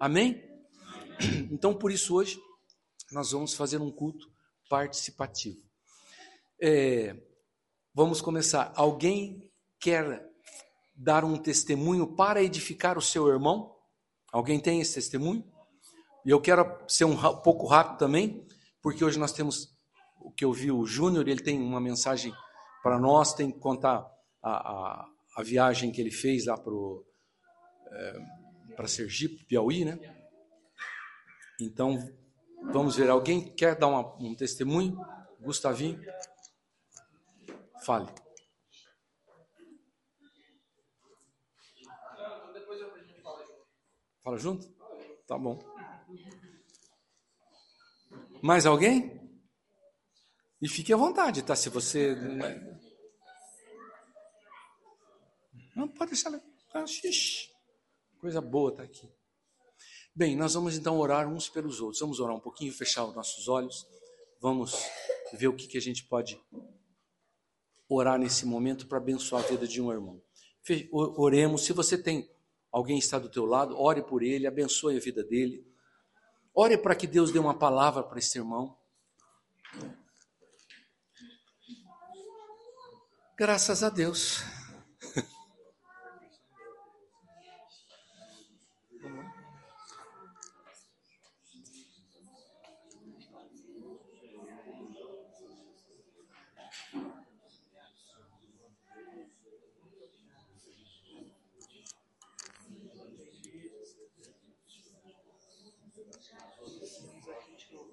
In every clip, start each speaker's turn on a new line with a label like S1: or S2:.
S1: Amém? Então, por isso, hoje, nós vamos fazer um culto participativo. É, vamos começar. Alguém quer dar um testemunho para edificar o seu irmão? Alguém tem esse testemunho? E eu quero ser um pouco rápido também, porque hoje nós temos o que eu vi o Júnior, ele tem uma mensagem para nós, tem que contar a, a, a viagem que ele fez lá para é, para Sergipe, Piauí, né? Então, vamos ver, alguém quer dar uma, um testemunho? Gustavinho? Fale. Fala junto? Tá bom. Mais alguém? E fique à vontade, tá? Se você. Não pode deixar. Ah, xixi. Coisa boa tá aqui. Bem, nós vamos então orar uns pelos outros. Vamos orar um pouquinho, fechar os nossos olhos. Vamos ver o que, que a gente pode orar nesse momento para abençoar a vida de um irmão. Oremos. Se você tem alguém está do teu lado, ore por ele, abençoe a vida dele. Ore para que Deus dê uma palavra para esse irmão. Graças a Deus.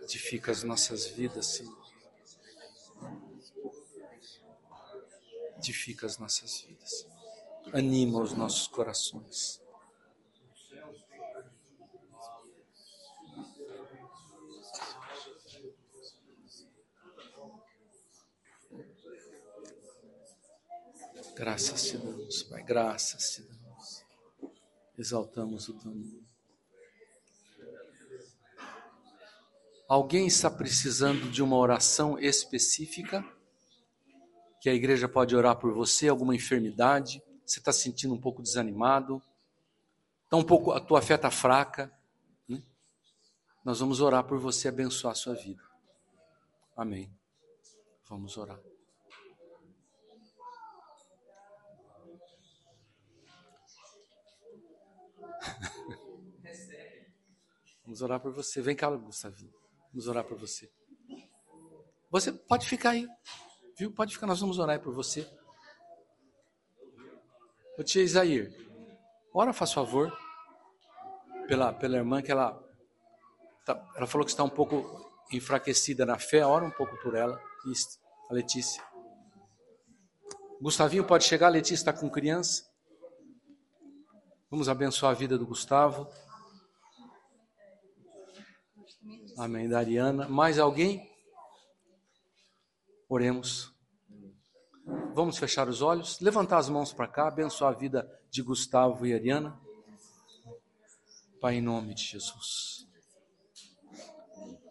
S1: Edifica as nossas vidas, Senhor. Edifica as nossas vidas. Anima os nossos corações. Graças te damos, Pai, graças te damos. Exaltamos o teu nome. Alguém está precisando de uma oração específica? Que a igreja pode orar por você, alguma enfermidade? Você está sentindo um pouco desanimado? Está um pouco, a tua fé está fraca? Né? Nós vamos orar por você, abençoar a sua vida. Amém. Vamos orar. Vamos orar por você. Vem cá, Gustavinho. Vamos orar por você. Você pode ficar aí. Viu? Pode ficar, nós vamos orar por você. Ô tia Isair, ora, faz favor, pela, pela irmã que ela, tá, ela falou que está um pouco enfraquecida na fé, ora um pouco por ela. Isso, a Letícia. Gustavinho pode chegar, a Letícia está com criança. Vamos abençoar a vida do Gustavo. Amém. Da Ariana. Mais alguém? Oremos. Vamos fechar os olhos, levantar as mãos para cá, abençoar a vida de Gustavo e Ariana. Pai, em nome de Jesus.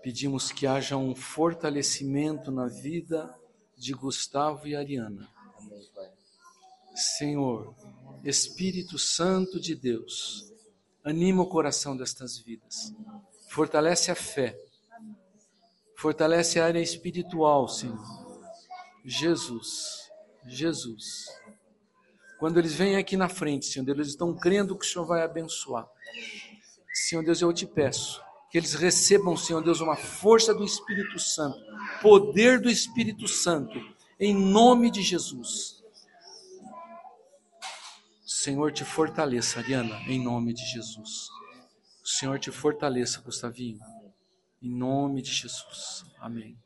S1: Pedimos que haja um fortalecimento na vida de Gustavo e Ariana. Senhor, Espírito Santo de Deus, anima o coração destas vidas, fortalece a fé, fortalece a área espiritual, Senhor. Jesus, Jesus. Quando eles vêm aqui na frente, Senhor Deus, eles estão crendo que o Senhor vai abençoar. Senhor Deus, eu te peço que eles recebam, Senhor Deus, uma força do Espírito Santo, poder do Espírito Santo, em nome de Jesus. Senhor te fortaleça, Ariana, em nome de Jesus. O Senhor te fortaleça, Gustavinho, em nome de Jesus. Amém.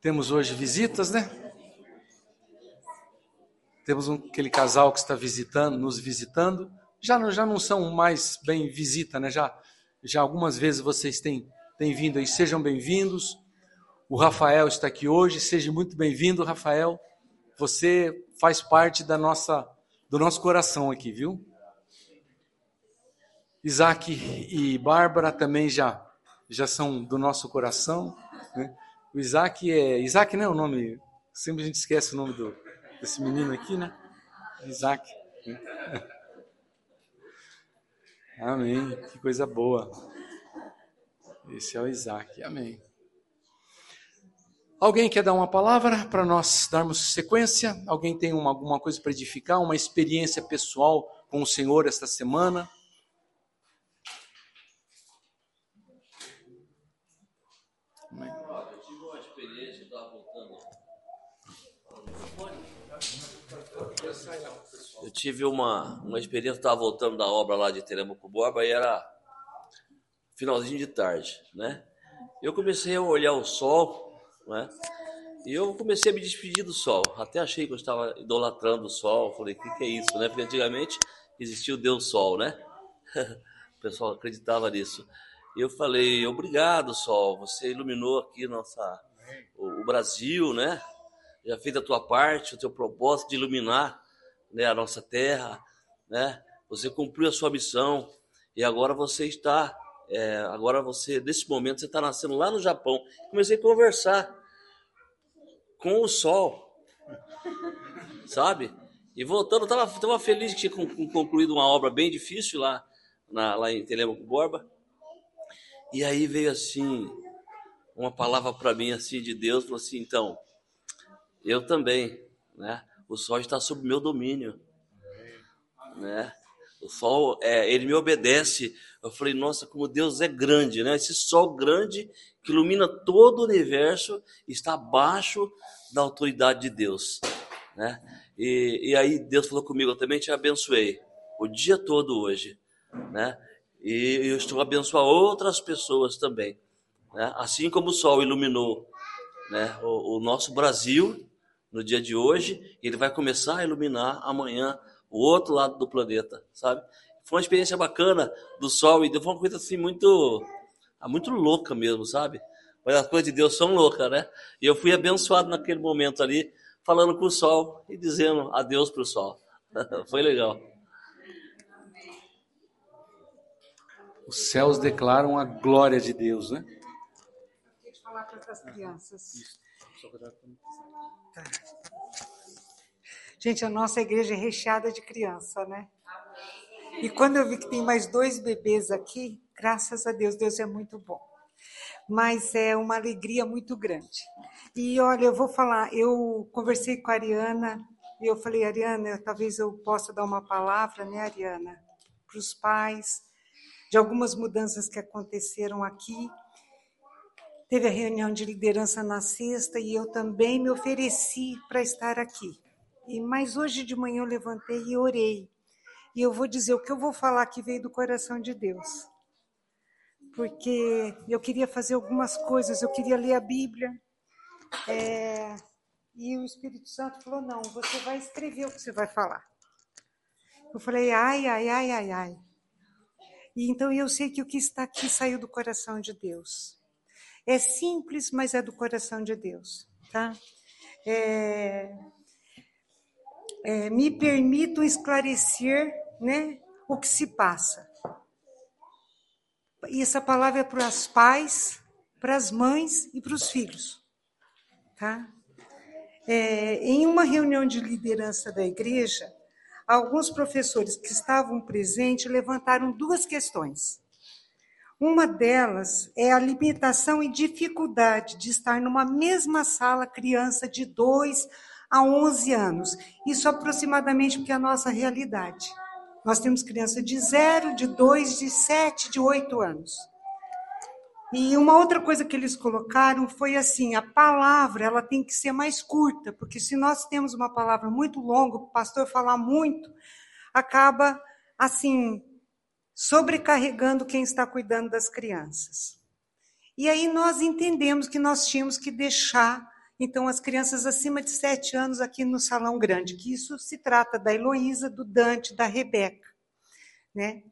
S1: Temos hoje visitas, né? Temos aquele casal que está visitando, nos visitando. Já não, já não são mais bem visita, né? Já já algumas vezes vocês têm, têm vindo aí, sejam bem-vindos. O Rafael está aqui hoje, seja muito bem-vindo, Rafael. Você faz parte da nossa, do nosso coração aqui, viu? Isaac e Bárbara também já, já são do nosso coração. Né? O Isaac é. Isaac não é o nome. Sempre a gente esquece o nome do, desse menino aqui, né? Isaac. Né? Amém. Que coisa boa. Esse é o Isaac. Amém. Alguém quer dar uma palavra para nós darmos sequência? Alguém tem uma, alguma coisa para edificar? Uma experiência pessoal com o Senhor esta semana?
S2: Amém. Eu tive uma experiência, eu estava voltando. Eu tive uma, uma experiência, estava voltando da obra lá de Teremco Borba e era finalzinho de tarde, né? Eu comecei a olhar o sol, né? E eu comecei a me despedir do sol. Até achei que eu estava idolatrando o sol. Falei, o que, que é isso, né? Porque antigamente existia o Deus Sol, né? o pessoal acreditava nisso. E eu falei, obrigado, Sol. Você iluminou aqui nossa, o, o Brasil, né? Já fez a tua parte, o teu propósito de iluminar né, a nossa terra, né? Você cumpriu a sua missão e agora você está, é, agora você, nesse momento, você está nascendo lá no Japão. Comecei a conversar com o sol, sabe? E voltando, estava tava, feliz que tinha concluído uma obra bem difícil lá, na, lá em Telemaco Borba. E aí veio assim, uma palavra para mim assim de Deus, falou assim, então, eu também, né? O sol está sob meu domínio, né? O sol, é, ele me obedece. Eu falei, nossa, como Deus é grande, né? Esse sol grande que ilumina todo o universo está abaixo da autoridade de Deus, né? E, e aí Deus falou comigo, eu também te abençoei o dia todo hoje, né? E eu estou a abençoar outras pessoas também, né? Assim como o sol iluminou, né? o, o nosso Brasil no dia de hoje, ele vai começar a iluminar amanhã o outro lado do planeta, sabe? Foi uma experiência bacana do sol e foi uma coisa assim muito, ah, muito louca mesmo, sabe? Mas as coisas de Deus são loucas, né? E eu fui abençoado naquele momento ali, falando com o sol e dizendo adeus para o sol. Foi legal.
S1: Os céus declaram a glória de Deus, né?
S3: Eu falar para as crianças. Gente, a nossa igreja é recheada de criança, né? E quando eu vi que tem mais dois bebês aqui, graças a Deus, Deus é muito bom. Mas é uma alegria muito grande. E olha, eu vou falar, eu conversei com a Ariana e eu falei, Ariana, talvez eu possa dar uma palavra, né, Ariana, para os pais, de algumas mudanças que aconteceram aqui Teve a reunião de liderança na sexta e eu também me ofereci para estar aqui. E mas hoje de manhã eu levantei e orei. E eu vou dizer o que eu vou falar que veio do coração de Deus. Porque eu queria fazer algumas coisas, eu queria ler a Bíblia. É, e o Espírito Santo falou: não, você vai escrever o que você vai falar. Eu falei, ai, ai, ai, ai, ai. E então eu sei que o que está aqui saiu do coração de Deus. É simples, mas é do coração de Deus, tá? É, é, me permito esclarecer, né, o que se passa. E essa palavra é para os pais, para as mães e para os filhos, tá? É, em uma reunião de liderança da igreja, alguns professores que estavam presentes levantaram duas questões. Uma delas é a limitação e dificuldade de estar numa mesma sala criança de 2 a 11 anos. Isso aproximadamente porque é a nossa realidade. Nós temos criança de 0, de 2, de 7, de 8 anos. E uma outra coisa que eles colocaram foi assim: a palavra ela tem que ser mais curta, porque se nós temos uma palavra muito longa, o pastor falar muito, acaba assim sobrecarregando quem está cuidando das crianças. E aí nós entendemos que nós tínhamos que deixar então as crianças acima de sete anos aqui no salão grande, que isso se trata da Heloísa, do Dante, da Rebeca, né?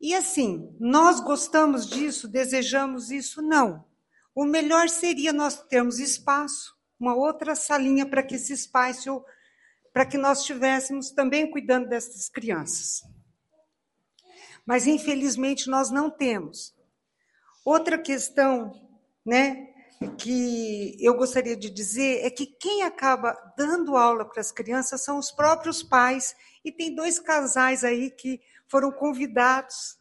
S3: E assim, nós gostamos disso, desejamos isso? Não. O melhor seria nós termos espaço, uma outra salinha para que esse espaço, para que nós estivéssemos também cuidando dessas crianças. Mas infelizmente nós não temos. Outra questão, né, que eu gostaria de dizer é que quem acaba dando aula para as crianças são os próprios pais e tem dois casais aí que foram convidados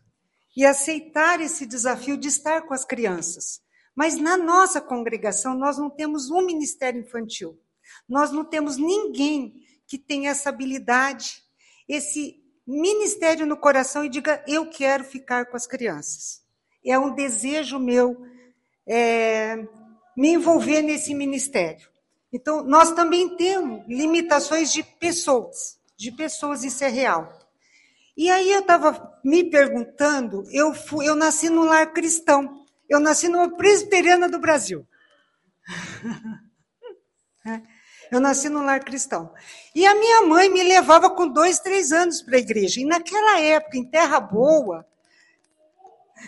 S3: e aceitaram esse desafio de estar com as crianças. Mas na nossa congregação, nós não temos um ministério infantil. Nós não temos ninguém que tenha essa habilidade, esse ministério no coração e diga: Eu quero ficar com as crianças. É um desejo meu é, me envolver nesse ministério. Então, nós também temos limitações de pessoas, de pessoas, isso é real. E aí eu estava me perguntando, eu, fui, eu nasci num lar cristão, eu nasci numa presbiteriana do Brasil. Eu nasci num lar cristão. E a minha mãe me levava com dois, três anos para a igreja. E naquela época, em Terra Boa,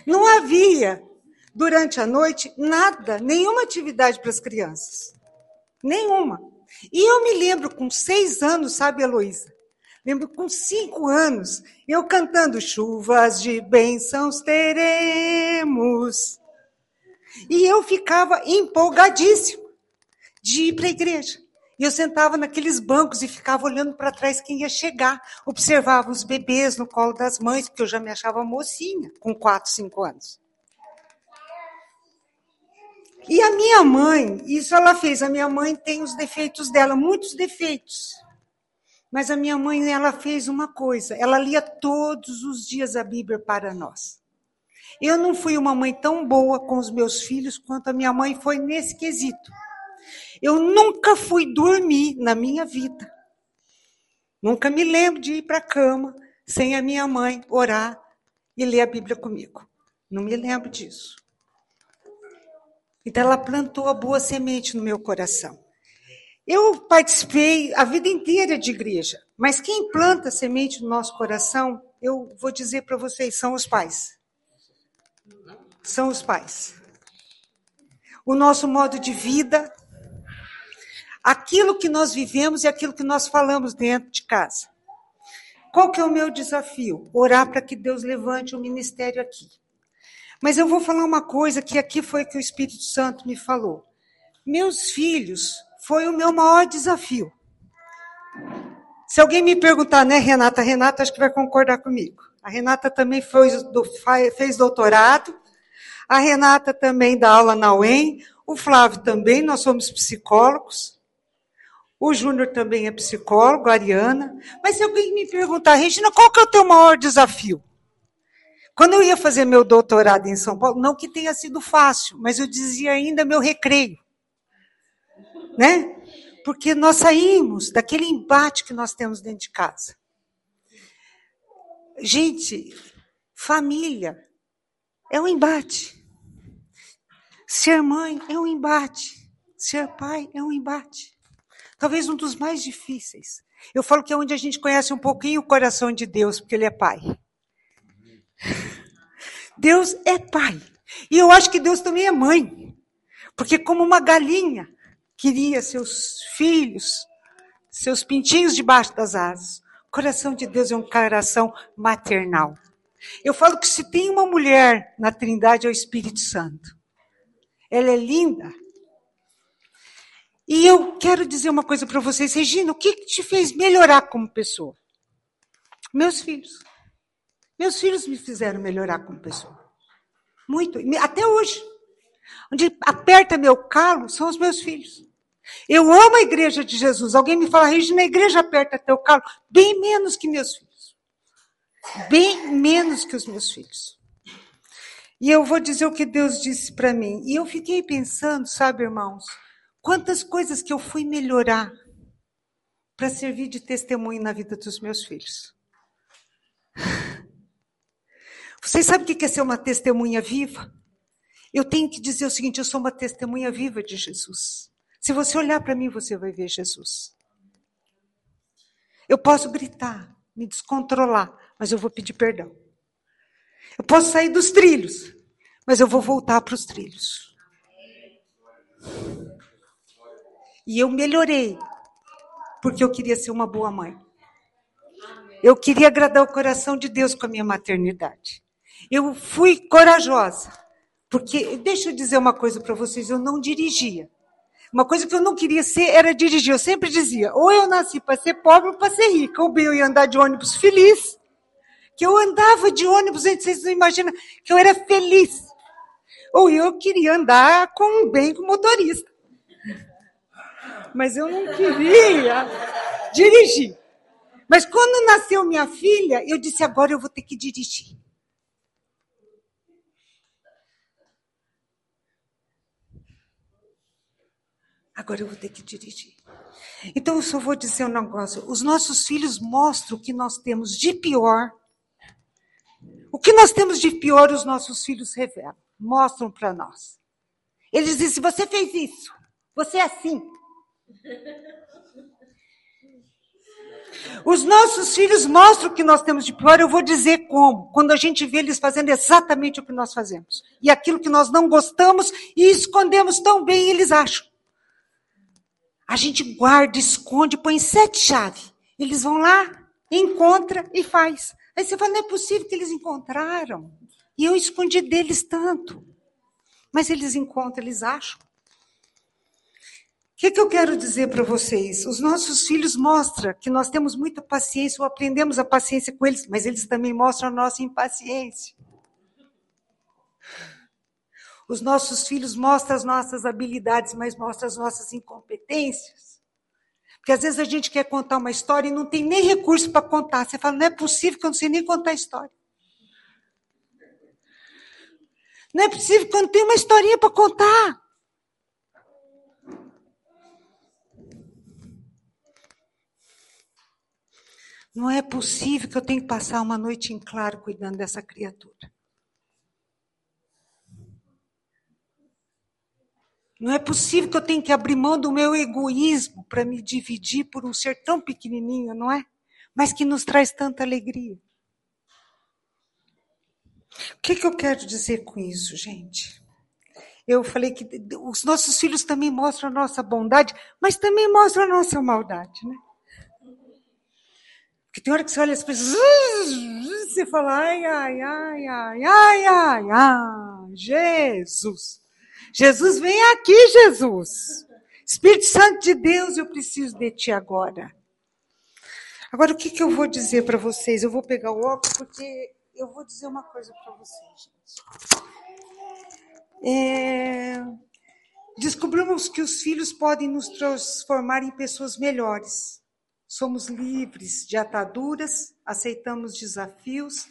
S3: não havia, durante a noite, nada, nenhuma atividade para as crianças. Nenhuma. E eu me lembro, com seis anos, sabe, Heloísa? Lembro com cinco anos, eu cantando chuvas de bênçãos teremos. E eu ficava empolgadíssima de ir para a igreja. E eu sentava naqueles bancos e ficava olhando para trás quem ia chegar. Observava os bebês no colo das mães, porque eu já me achava mocinha, com quatro, cinco anos. E a minha mãe, isso ela fez. A minha mãe tem os defeitos dela, muitos defeitos. Mas a minha mãe, ela fez uma coisa, ela lia todos os dias a Bíblia para nós. Eu não fui uma mãe tão boa com os meus filhos quanto a minha mãe foi nesse quesito. Eu nunca fui dormir na minha vida. Nunca me lembro de ir para a cama sem a minha mãe orar e ler a Bíblia comigo. Não me lembro disso. Então ela plantou a boa semente no meu coração. Eu participei a vida inteira de igreja, mas quem planta semente no nosso coração, eu vou dizer para vocês, são os pais. São os pais. O nosso modo de vida, aquilo que nós vivemos e aquilo que nós falamos dentro de casa. Qual que é o meu desafio? Orar para que Deus levante o ministério aqui. Mas eu vou falar uma coisa que aqui foi que o Espírito Santo me falou. Meus filhos foi o meu maior desafio. Se alguém me perguntar, né, Renata? Renata acho que vai concordar comigo. A Renata também fez, fez doutorado. A Renata também dá aula na UEM. O Flávio também, nós somos psicólogos. O Júnior também é psicólogo, Ariana. Mas se alguém me perguntar, Regina, qual que é o teu maior desafio? Quando eu ia fazer meu doutorado em São Paulo, não que tenha sido fácil, mas eu dizia ainda meu recreio né? Porque nós saímos daquele embate que nós temos dentro de casa. Gente, família é um embate. Ser mãe é um embate. Ser pai é um embate. Talvez um dos mais difíceis. Eu falo que é onde a gente conhece um pouquinho o coração de Deus, porque Ele é Pai. Deus é Pai. E eu acho que Deus também é mãe. Porque, como uma galinha queria seus filhos, seus pintinhos debaixo das asas, o coração de Deus é um coração maternal. Eu falo que se tem uma mulher na Trindade é o Espírito Santo. Ela é linda. E eu quero dizer uma coisa para vocês, Regina, o que te fez melhorar como pessoa? Meus filhos. Meus filhos me fizeram melhorar como pessoa. Muito. Até hoje. Onde aperta meu calo são os meus filhos. Eu amo a igreja de Jesus. Alguém me fala, Regina, a igreja aperta teu calo. Bem menos que meus filhos. Bem menos que os meus filhos. E eu vou dizer o que Deus disse para mim. E eu fiquei pensando, sabe, irmãos, quantas coisas que eu fui melhorar para servir de testemunho na vida dos meus filhos. Vocês sabem o que é ser uma testemunha viva? Eu tenho que dizer o seguinte: eu sou uma testemunha viva de Jesus. Se você olhar para mim, você vai ver Jesus. Eu posso gritar, me descontrolar, mas eu vou pedir perdão. Eu posso sair dos trilhos, mas eu vou voltar para os trilhos. E eu melhorei, porque eu queria ser uma boa mãe. Eu queria agradar o coração de Deus com a minha maternidade. Eu fui corajosa, porque, deixa eu dizer uma coisa para vocês, eu não dirigia. Uma coisa que eu não queria ser era dirigir. Eu sempre dizia, ou eu nasci para ser pobre ou para ser rica. Ou bem eu ia andar de ônibus feliz, que eu andava de ônibus, vocês não imaginam que eu era feliz. Ou eu queria andar com um bem com motorista. Mas eu não queria dirigir. Mas quando nasceu minha filha, eu disse, agora eu vou ter que dirigir. Agora eu vou ter que dirigir. Então eu só vou dizer um negócio: os nossos filhos mostram o que nós temos de pior. O que nós temos de pior, os nossos filhos revelam, mostram para nós. Eles dizem: você fez isso, você é assim. Os nossos filhos mostram o que nós temos de pior, eu vou dizer como. Quando a gente vê eles fazendo exatamente o que nós fazemos. E aquilo que nós não gostamos e escondemos tão bem, eles acham. A gente guarda, esconde, põe sete chaves. Eles vão lá, encontra e faz. Aí você fala, não é possível que eles encontraram. E eu escondi deles tanto. Mas eles encontram, eles acham. O que, que eu quero dizer para vocês? Os nossos filhos mostram que nós temos muita paciência, ou aprendemos a paciência com eles, mas eles também mostram a nossa impaciência. Os nossos filhos mostram as nossas habilidades, mas mostram as nossas incompetências. Porque às vezes a gente quer contar uma história e não tem nem recurso para contar. Você fala, não é possível que eu não sei nem contar a história. Não é possível que eu não tenho uma historinha para contar. Não é possível que eu tenha que passar uma noite em claro cuidando dessa criatura. Não é possível que eu tenha que abrir mão do meu egoísmo para me dividir por um ser tão pequenininho, não é? Mas que nos traz tanta alegria. O que, que eu quero dizer com isso, gente? Eu falei que os nossos filhos também mostram a nossa bondade, mas também mostram a nossa maldade, né? Porque tem hora que você olha as pessoas, você fala, ai, ai, ai, ai, ai, ai, ai, Jesus. Jesus, vem aqui, Jesus. Espírito Santo de Deus, eu preciso de ti agora. Agora, o que, que eu vou dizer para vocês? Eu vou pegar o óculos porque eu vou dizer uma coisa para vocês, gente. É... Descobrimos que os filhos podem nos transformar em pessoas melhores. Somos livres de ataduras, aceitamos desafios,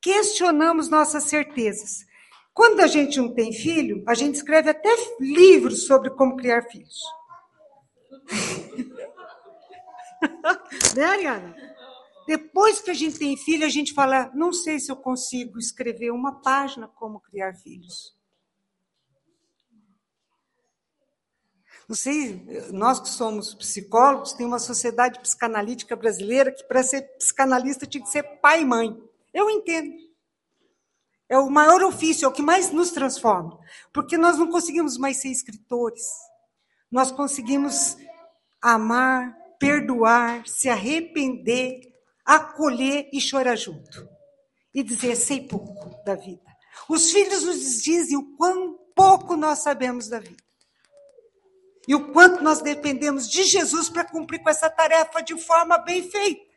S3: questionamos nossas certezas quando a gente não tem filho, a gente escreve até livros sobre como criar filhos. né, Ariana? Depois que a gente tem filho, a gente fala: não sei se eu consigo escrever uma página como criar filhos. Não sei, nós que somos psicólogos, tem uma sociedade psicanalítica brasileira que para ser psicanalista tinha que ser pai e mãe. Eu entendo. É o maior ofício, é o que mais nos transforma. Porque nós não conseguimos mais ser escritores. Nós conseguimos amar, perdoar, se arrepender, acolher e chorar junto. E dizer, sei pouco da vida. Os filhos nos dizem o quão pouco nós sabemos da vida. E o quanto nós dependemos de Jesus para cumprir com essa tarefa de forma bem feita.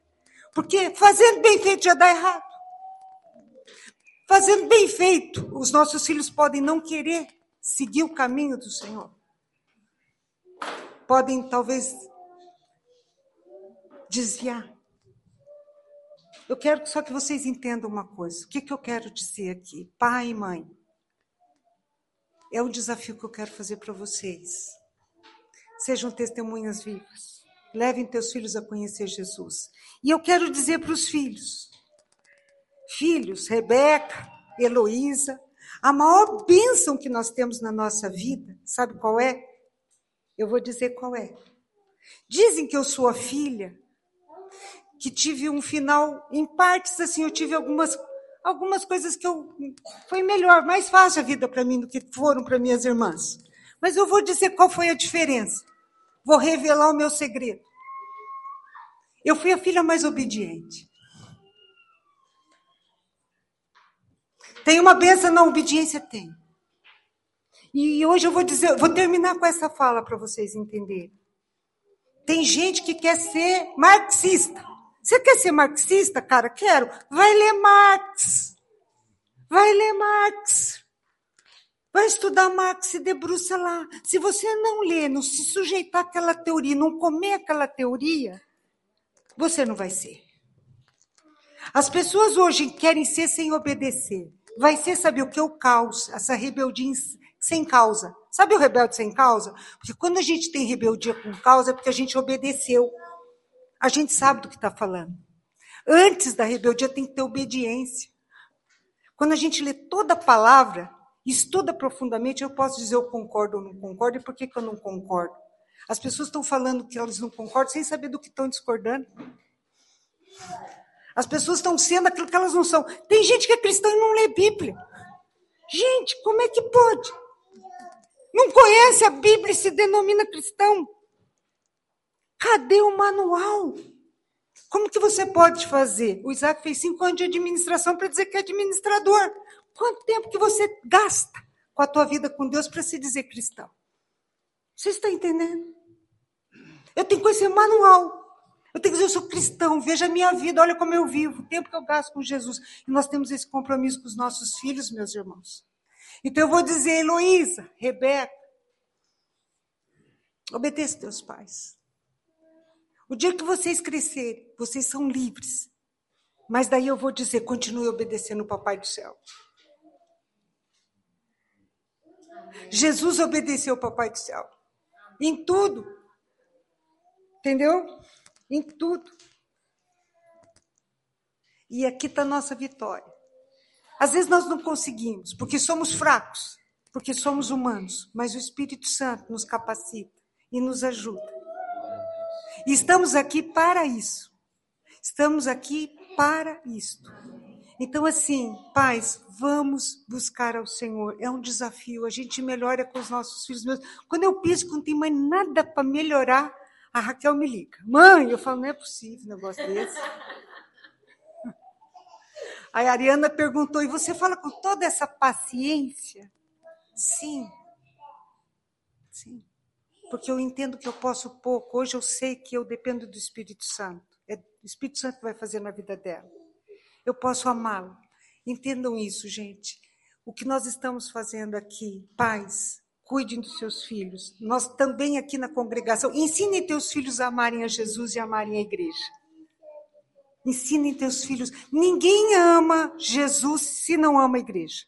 S3: Porque fazendo bem feito já dá errado. Fazendo bem feito, os nossos filhos podem não querer seguir o caminho do Senhor. Podem, talvez, desviar. Eu quero só que vocês entendam uma coisa. O que, que eu quero dizer aqui? Pai e mãe. É um desafio que eu quero fazer para vocês. Sejam testemunhas vivas. Levem teus filhos a conhecer Jesus. E eu quero dizer para os filhos: filhos, Rebeca, Heloísa, a maior bênção que nós temos na nossa vida, sabe qual é? Eu vou dizer qual é. Dizem que eu sou a filha que tive um final em partes assim, eu tive algumas algumas coisas que eu foi melhor, mais fácil a vida para mim do que foram para minhas irmãs. Mas eu vou dizer qual foi a diferença. Vou revelar o meu segredo. Eu fui a filha mais obediente. Tem uma benção na obediência? Tem. E hoje eu vou dizer, vou terminar com essa fala para vocês entenderem. Tem gente que quer ser marxista. Você quer ser marxista, cara? Quero. Vai ler Marx. Vai ler Marx. Vai estudar Marx e debruça lá. Se você não ler, não se sujeitar àquela teoria, não comer aquela teoria, você não vai ser. As pessoas hoje querem ser sem obedecer. Vai ser, sabe o que? O caos, essa rebeldia sem causa. Sabe o rebelde sem causa? Porque quando a gente tem rebeldia com causa, é porque a gente obedeceu. A gente sabe do que está falando. Antes da rebeldia tem que ter obediência. Quando a gente lê toda a palavra, estuda profundamente, eu posso dizer eu concordo ou não concordo, e por que, que eu não concordo? As pessoas estão falando que elas não concordam sem saber do que estão discordando. As pessoas estão sendo aquilo que elas não são. Tem gente que é cristã e não lê Bíblia. Gente, como é que pode? Não conhece a Bíblia e se denomina cristão. Cadê o manual? Como que você pode fazer? O Isaac fez cinco anos de administração para dizer que é administrador. Quanto tempo que você gasta com a tua vida com Deus para se dizer cristão? Você está entendendo? Eu tenho que conhecer manual. Eu tenho que dizer, eu sou cristão, veja a minha vida, olha como eu vivo, o tempo que eu gasto com Jesus. E nós temos esse compromisso com os nossos filhos, meus irmãos. Então eu vou dizer, Heloísa, Rebeca, obedeça teus pais. O dia que vocês crescerem, vocês são livres. Mas daí eu vou dizer, continue obedecendo o Papai do Céu. Jesus obedeceu ao Papai do Céu. Em tudo. Entendeu? Em tudo. E aqui está a nossa vitória. Às vezes nós não conseguimos, porque somos fracos, porque somos humanos, mas o Espírito Santo nos capacita e nos ajuda. E estamos aqui para isso. Estamos aqui para isto. Então, assim, pais, vamos buscar ao Senhor. É um desafio. A gente melhora com os nossos filhos. Quando eu penso que não tem mais nada para melhorar, a Raquel me liga. Mãe, eu falo, não é possível um negócio desse. Aí a Ariana perguntou, e você fala com toda essa paciência? Sim. Sim. Porque eu entendo que eu posso pouco. Hoje eu sei que eu dependo do Espírito Santo. É o Espírito Santo vai fazer na vida dela eu posso amá-lo. Entendam isso, gente. O que nós estamos fazendo aqui, pais, cuidem dos seus filhos. Nós também aqui na congregação, ensinem teus filhos a amarem a Jesus e a amarem a igreja. Ensinem teus filhos. Ninguém ama Jesus se não ama a igreja.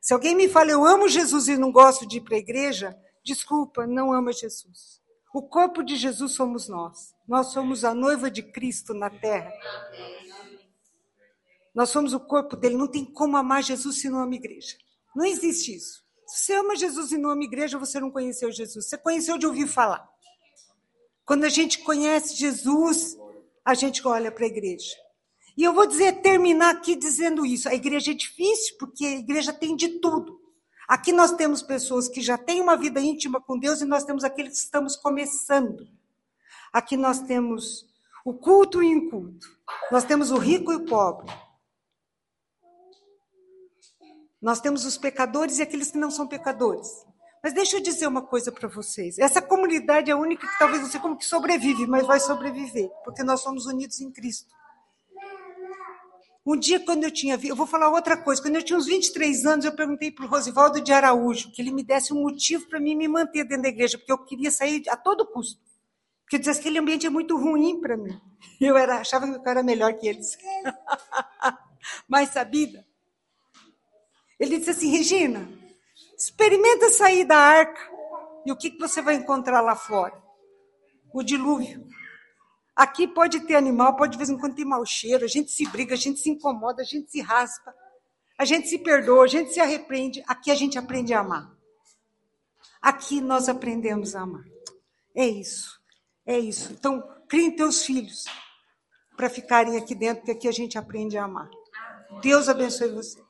S3: Se alguém me fala, eu amo Jesus e não gosto de ir para a igreja, desculpa, não ama Jesus. O corpo de Jesus somos nós. Nós somos a noiva de Cristo na terra. Nós somos o corpo dele. Não tem como amar Jesus se não ama igreja. Não existe isso. Você ama Jesus e não ama igreja, você não conheceu Jesus. Você conheceu de ouvir falar. Quando a gente conhece Jesus, a gente olha para a igreja. E eu vou dizer, terminar aqui dizendo isso. A igreja é difícil, porque a igreja tem de tudo. Aqui nós temos pessoas que já têm uma vida íntima com Deus e nós temos aqueles que estamos começando. Aqui nós temos o culto e o inculto. Nós temos o rico e o pobre. Nós temos os pecadores e aqueles que não são pecadores. Mas deixa eu dizer uma coisa para vocês. Essa comunidade é a única que talvez não sei como que sobrevive, mas vai sobreviver, porque nós somos unidos em Cristo. Um dia, quando eu tinha. Eu vou falar outra coisa. Quando eu tinha uns 23 anos, eu perguntei para o Rosivaldo de Araújo que ele me desse um motivo para mim me manter dentro da igreja, porque eu queria sair a todo custo. Porque eu dizia que aquele ambiente é muito ruim para mim. Eu era, achava que eu era melhor que eles. Mais sabida. Ele disse assim: Regina, experimenta sair da arca. E o que, que você vai encontrar lá fora? O dilúvio. Aqui pode ter animal, pode de vez em quando ter mau cheiro, a gente se briga, a gente se incomoda, a gente se raspa, a gente se perdoa, a gente se arrepende. Aqui a gente aprende a amar. Aqui nós aprendemos a amar. É isso. É isso. Então, criem teus filhos para ficarem aqui dentro, porque aqui a gente aprende a amar. Deus abençoe você.